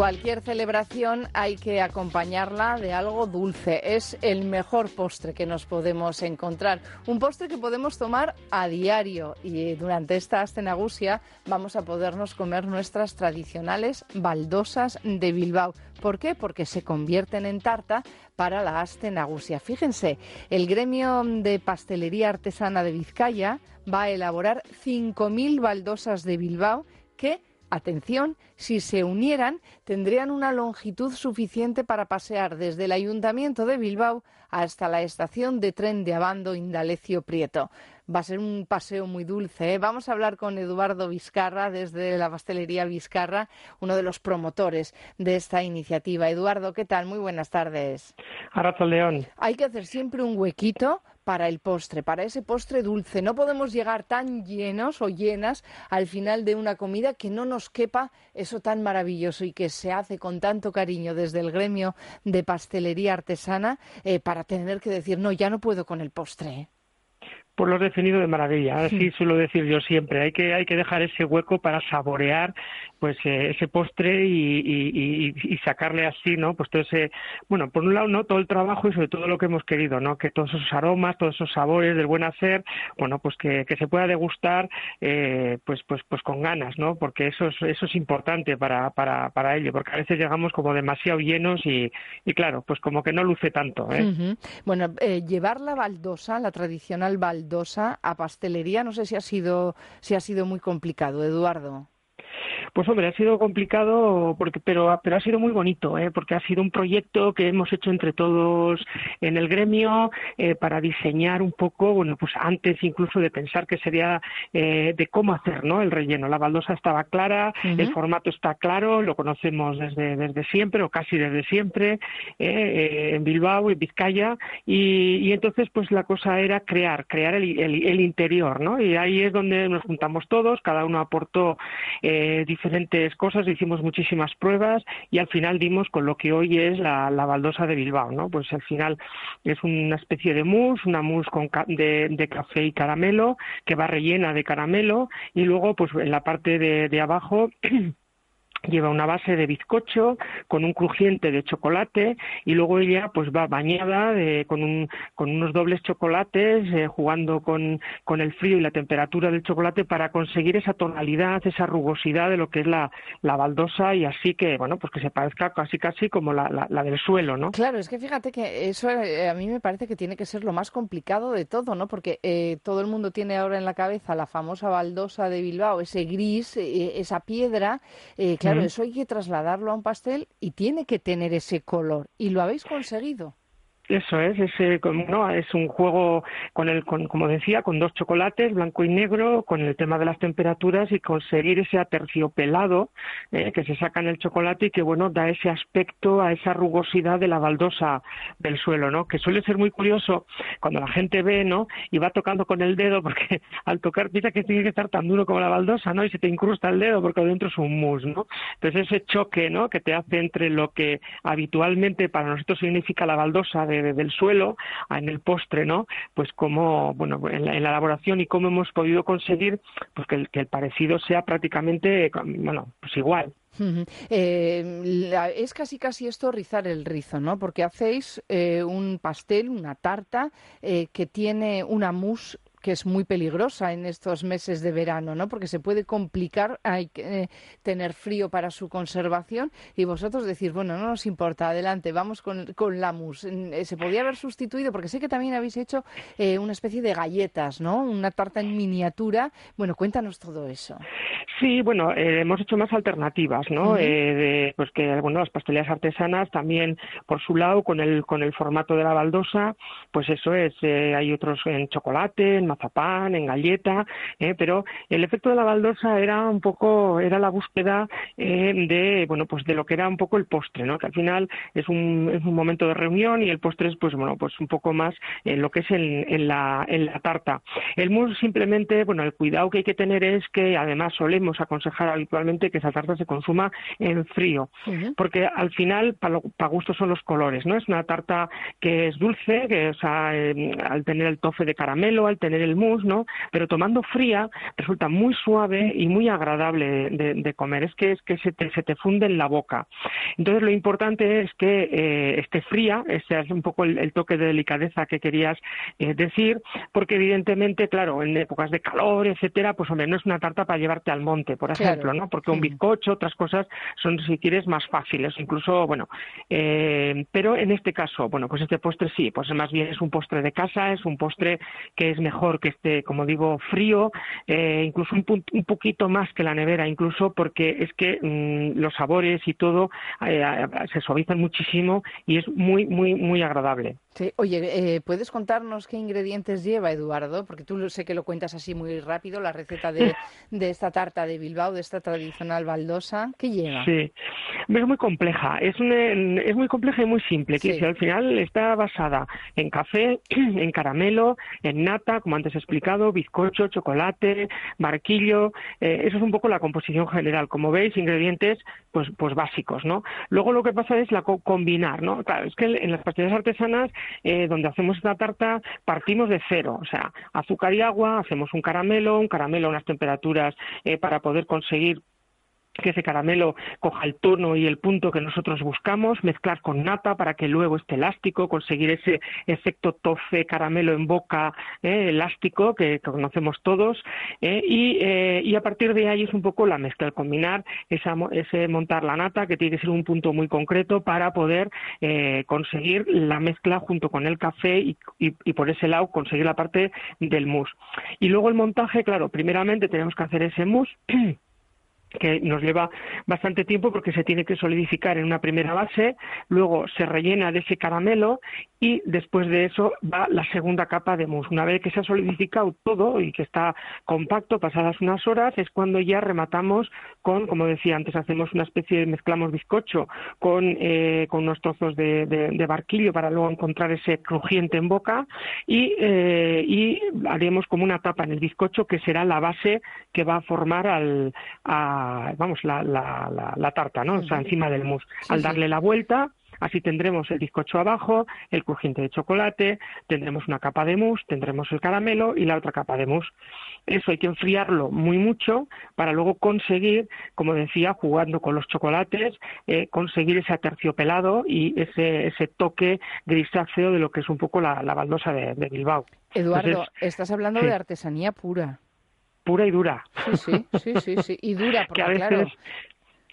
Cualquier celebración hay que acompañarla de algo dulce. Es el mejor postre que nos podemos encontrar. Un postre que podemos tomar a diario y durante esta astenagusia vamos a podernos comer nuestras tradicionales baldosas de Bilbao. ¿Por qué? Porque se convierten en tarta para la astenagusia. Fíjense, el gremio de pastelería artesana de Vizcaya va a elaborar 5.000 baldosas de Bilbao que Atención, si se unieran, tendrían una longitud suficiente para pasear desde el Ayuntamiento de Bilbao hasta la estación de tren de Abando Indalecio Prieto. Va a ser un paseo muy dulce. ¿eh? Vamos a hablar con Eduardo Vizcarra desde la pastelería Vizcarra, uno de los promotores de esta iniciativa. Eduardo, ¿qué tal? Muy buenas tardes. León. Hay que hacer siempre un huequito para el postre, para ese postre dulce. No podemos llegar tan llenos o llenas al final de una comida que no nos quepa eso tan maravilloso y que se hace con tanto cariño desde el gremio de pastelería artesana eh, para tener que decir, no, ya no puedo con el postre pues lo has definido de maravilla. Así suelo decir yo siempre. Hay que, hay que dejar ese hueco para saborear pues eh, ese postre y, sacarle así, ¿no? Pues todo ese, bueno, por un lado, ¿no? Todo el trabajo y sobre todo lo que hemos querido, ¿no? Que todos esos aromas, todos esos sabores del buen hacer, bueno, pues que, se pueda degustar, eh, pues, pues, pues con ganas, ¿no? Porque eso es, eso es importante para, para, para ello, porque a veces llegamos como demasiado llenos y, y claro, pues como que no luce tanto, ¿eh? Bueno, eh, llevar la baldosa, la tradicional baldosa, a pastelería. No sé si ha sido, si ha sido muy complicado, Eduardo. Pues hombre, ha sido complicado, porque, pero, pero ha sido muy bonito, ¿eh? porque ha sido un proyecto que hemos hecho entre todos en el gremio eh, para diseñar un poco, bueno, pues antes incluso de pensar que sería eh, de cómo hacer ¿no? el relleno. La baldosa estaba clara, el formato está claro, lo conocemos desde, desde siempre o casi desde siempre eh, en Bilbao, en Vizcaya, y, y, entonces pues la cosa era crear, crear el, el, el, interior, ¿no? Y ahí es donde nos juntamos todos, cada uno aportó eh, diferentes cosas, hicimos muchísimas pruebas y al final dimos con lo que hoy es la, baldosa de Bilbao, ¿no? Pues al final es una especie de mousse, una mousse con de, de, café y caramelo que va rellena de caramelo y luego pues en la parte de, de abajo lleva una base de bizcocho con un crujiente de chocolate y luego ella pues va bañada con, un, con unos dobles chocolates eh, jugando con, con, el frío y la temperatura del chocolate para conseguir esa tonalidad, esa rugosidad de lo que es la, baldosa y así que bueno pues que se parezca casi casi como la, la, del suelo, ¿no? Claro, es que fíjate que eso eh, a mí me parece que tiene que ser lo más complicado de todo, ¿no? Porque eh, todo el mundo tiene ahora en la cabeza la famosa baldosa de Bilbao, ese gris, esa piedra, claro, Claro, eso hay que trasladarlo a un pastel y tiene que tener ese color. Y lo habéis conseguido. Eso es, es, no, es un juego con el, con, como decía, con dos chocolates, blanco y negro, con el tema de las temperaturas y conseguir ese aterciopelado eh, que se saca en el chocolate y que, bueno, da ese aspecto a esa rugosidad de la baldosa del suelo, ¿no? Que suele ser muy curioso cuando la gente ve, ¿no? Y va tocando con el dedo porque al tocar piensa que tiene que estar tan duro como la baldosa, ¿no? Y se te incrusta el dedo porque dentro es un mousse, ¿no? Entonces ese choque, ¿no? Que te hace entre lo que habitualmente para nosotros significa la baldosa de del suelo en el postre, ¿no? Pues como, bueno, en la, elaboración y cómo hemos podido conseguir pues que el, parecido sea prácticamente, bueno, pues igual. Eh, es casi casi esto rizar el rizo, ¿no? Porque hacéis eh, un pastel, una tarta eh, que tiene una mousse que es muy peligrosa en estos meses de verano, ¿no? Porque se puede complicar, hay que eh, tener frío para su conservación y vosotros decir, bueno, no nos importa, adelante, vamos con, con la mousse. Eh, se podía haber sustituido, porque sé que también habéis hecho eh, una especie de galletas, ¿no? Una tarta en miniatura. Bueno, cuéntanos todo eso. Sí, bueno, hemos hecho más alternativas, ¿no? de, pues que, bueno, las pastelerías artesanas también, por su lado, con el, con el formato de la baldosa, pues eso es, hay otros en chocolate, en mazapán, en galleta, eh, pero el efecto de la baldosa era un poco, era la búsqueda eh, de, bueno, pues de lo que era un poco el postre, ¿no? Que al final es un, es un momento de reunión y el postre es, pues bueno, pues un poco más en lo que es en, la, en la tarta. El mousse simplemente, bueno, el cuidado que hay que tener es que además solemos aconsejar habitualmente que esa tarta se consuma en frío, porque al final para, para gusto son los colores, ¿no? Es una tarta que es dulce, que o sea, eh, al tener el tofe de caramelo, al tener hacer el mousse, ¿no? Pero tomando fría resulta muy suave y muy agradable de, comer. Es que es que se te, se te funde en la boca. Entonces lo importante es que eh, esté fría, ese es un poco el, toque de delicadeza que querías eh, decir, porque evidentemente, claro, en épocas de calor, etcétera, pues hombre, no es una tarta para llevarte al monte, por ejemplo, ¿no? Porque un bizcocho, otras cosas son, si quieres, más fáciles, incluso, bueno, eh, pero en este caso, bueno, pues este postre sí, pues más bien es un postre de casa, es un postre que es mejor que esté, como digo, frío, eh, incluso un, un, poquito más que la nevera, incluso porque es que mm, los sabores y todo eh, se suavizan muchísimo y es muy, muy, muy agradable. Sí. Oye, eh, ¿puedes contarnos qué ingredientes lleva, Eduardo? Porque tú sé que lo cuentas así muy rápido, la receta de, esta tarta de Bilbao, de esta tradicional baldosa. ¿Qué lleva? Sí, es muy compleja, es, es muy compleja y muy simple. Que al final está basada en café, en caramelo, en nata, como antes he explicado, bizcocho, chocolate, barquillo. Eh, eso es un poco la composición general. Como veis, ingredientes pues, pues básicos, ¿no? Luego lo que pasa es la combinar, ¿no? Claro, es que en las pastillas artesanas eh, donde hacemos esta tarta partimos de cero, o sea, azúcar y agua, hacemos un caramelo, un caramelo a unas temperaturas eh, para poder conseguir que ese caramelo coja el tono y el punto que nosotros buscamos, mezclar con nata para que luego esté elástico, conseguir ese efecto tofe caramelo en boca eh, elástico que, conocemos todos eh, eh, y, a partir de ahí es un poco la mezcla, el combinar ese montar la nata que tiene que ser un punto muy concreto para poder conseguir la mezcla junto con el café y, y por ese lado conseguir la parte del mousse. Y luego el montaje, claro, primeramente tenemos que hacer ese mousse que nos lleva bastante tiempo porque se tiene que solidificar en una primera base, luego se rellena de ese caramelo y después de eso va la segunda capa de mousse. Una vez que se ha solidificado todo y que está compacto, pasadas unas horas, es cuando ya rematamos con, como decía antes, hacemos una especie de mezclamos bizcocho con, eh, con unos trozos de, barquillo para luego encontrar ese crujiente en boca y, eh, y haremos como una tapa en el bizcocho que será la base que va a formar al, vamos, la, la, la, tarta, ¿no? O sea, encima del mousse. Al darle la vuelta, Así tendremos el bizcocho abajo, el crujiente de chocolate, tendremos una capa de mousse, tendremos el caramelo y la otra capa de mousse. Eso hay que enfriarlo muy mucho para luego conseguir, como decía, jugando con los chocolates, eh, conseguir ese aterciopelado y ese, ese toque grisáceo de lo que es un poco la, baldosa de, Bilbao. Eduardo, estás hablando de artesanía pura pura y dura. Sí, sí, sí, sí, y dura, porque claro,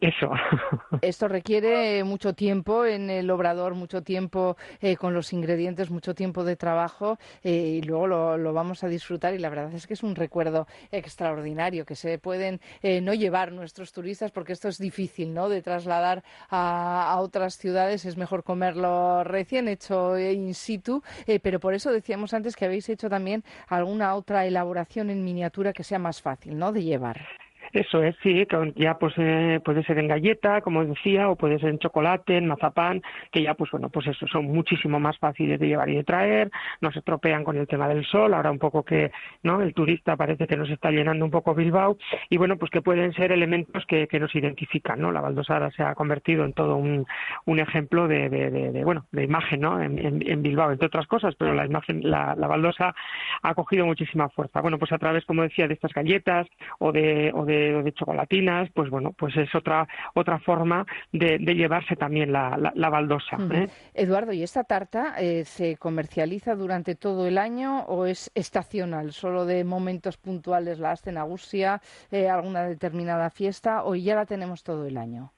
eso. Esto requiere mucho tiempo en el obrador, mucho tiempo eh, con los ingredientes, mucho tiempo de trabajo eh, y luego lo, vamos a disfrutar y la verdad es que es un recuerdo extraordinario que se pueden eh, no llevar nuestros turistas porque esto es difícil, ¿no? De trasladar a, a otras ciudades es mejor comerlo recién hecho in situ, pero por eso decíamos antes que habéis hecho también alguna otra elaboración en miniatura que sea más fácil, ¿no? De llevar. Eso es, sí, ya pues eh, puede ser en galleta, como decía, o puede ser en chocolate, en mazapán, que ya pues bueno, pues eso, son muchísimo más fáciles de llevar y de traer, no se estropean con el tema del sol, ahora un poco que, ¿no? El turista parece que nos está llenando un poco Bilbao, y bueno, pues que pueden ser elementos que, que nos identifican, ¿no? La baldosada se ha convertido en todo un, un ejemplo de, de, bueno, de imagen, ¿no? En, en, Bilbao, entre otras cosas, pero la imagen, la, la baldosa ha cogido muchísima fuerza. Bueno, pues a través, como decía, de estas galletas o de, o de de, chocolatinas, pues bueno, pues es otra otra forma de, llevarse también la, la, baldosa. ¿eh? Eduardo, ¿y esta tarta eh, se comercializa durante todo el año o es estacional, solo de momentos puntuales la hacen a eh, alguna determinada fiesta o ya la tenemos todo el año?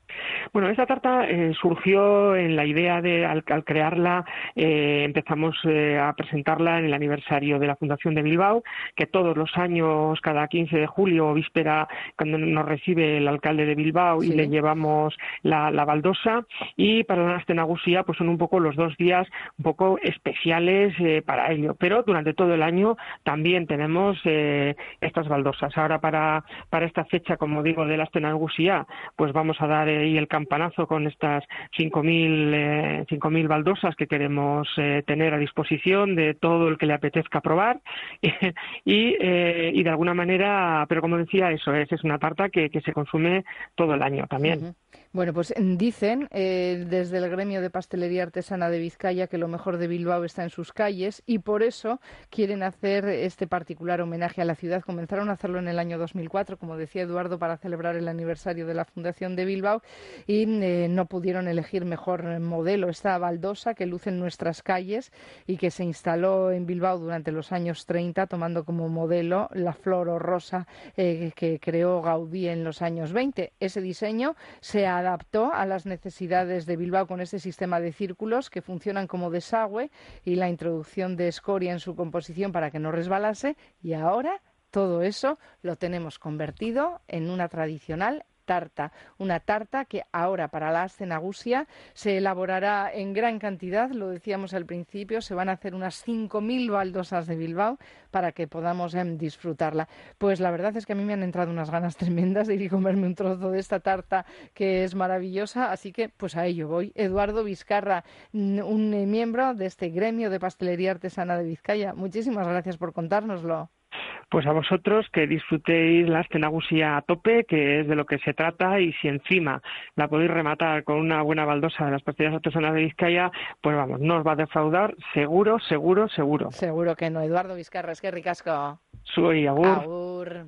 Bueno, esta tarta eh, surgió en la idea de, al, crearla, eh, empezamos eh, a presentarla en el aniversario de la Fundación de Bilbao, que todos los años, cada 15 de julio, víspera, cuando nos recibe el alcalde de Bilbao y le llevamos la, baldosa, y para la Astenagusía, pues son un poco los dos días un poco especiales para ello. Pero durante todo el año también tenemos estas baldosas. Ahora para, para esta fecha, como digo, de la Astenagusía, pues vamos a dar y el campanazo con estas 5.000 eh, mil baldosas que queremos eh, tener a disposición de todo el que le apetezca probar y, eh, y de alguna manera, pero como decía, eso es, es una tarta que, que se consume todo el año también. Bueno, pues mm, dicen eh, desde el gremio de pastelería artesana de Vizcaya que lo mejor de Bilbao está en sus calles y por eso quieren hacer este particular homenaje a la ciudad. Comenzaron a hacerlo en el año 2004, como decía Eduardo, para celebrar el aniversario de la fundación de Bilbao y eh, no pudieron elegir mejor modelo. Esta baldosa que luce en nuestras calles y que se instaló en Bilbao durante los años 30, tomando como modelo la flor o rosa eh, que creó Gaudí en los años 20. Ese diseño se ha adaptó a las necesidades de Bilbao con este sistema de círculos que funcionan como desagüe y la introducción de escoria en su composición para que no resbalase. Y ahora todo eso lo tenemos convertido en una tradicional tarta, una tarta que ahora para la cenagusia se elaborará en gran cantidad, lo decíamos al principio, se van a hacer unas 5.000 baldosas de Bilbao para que podamos em, disfrutarla. Pues la verdad es que a mí me han entrado unas ganas tremendas de ir y comerme un trozo de esta tarta que es maravillosa, así que pues a ello voy. Eduardo Vizcarra, un miembro de este gremio de pastelería artesana de Vizcaya, muchísimas gracias por contárnoslo. Pues a vosotros que disfrutéis la astenagusia a tope, que es de lo que se trata, y si encima la podéis rematar con una buena baldosa de las pastillas artesanas de Vizcaya, pues vamos, no os va a defraudar, seguro, seguro, seguro. Seguro que no. Eduardo Vizcarra, es que ricasco. Soy Agur. Agur.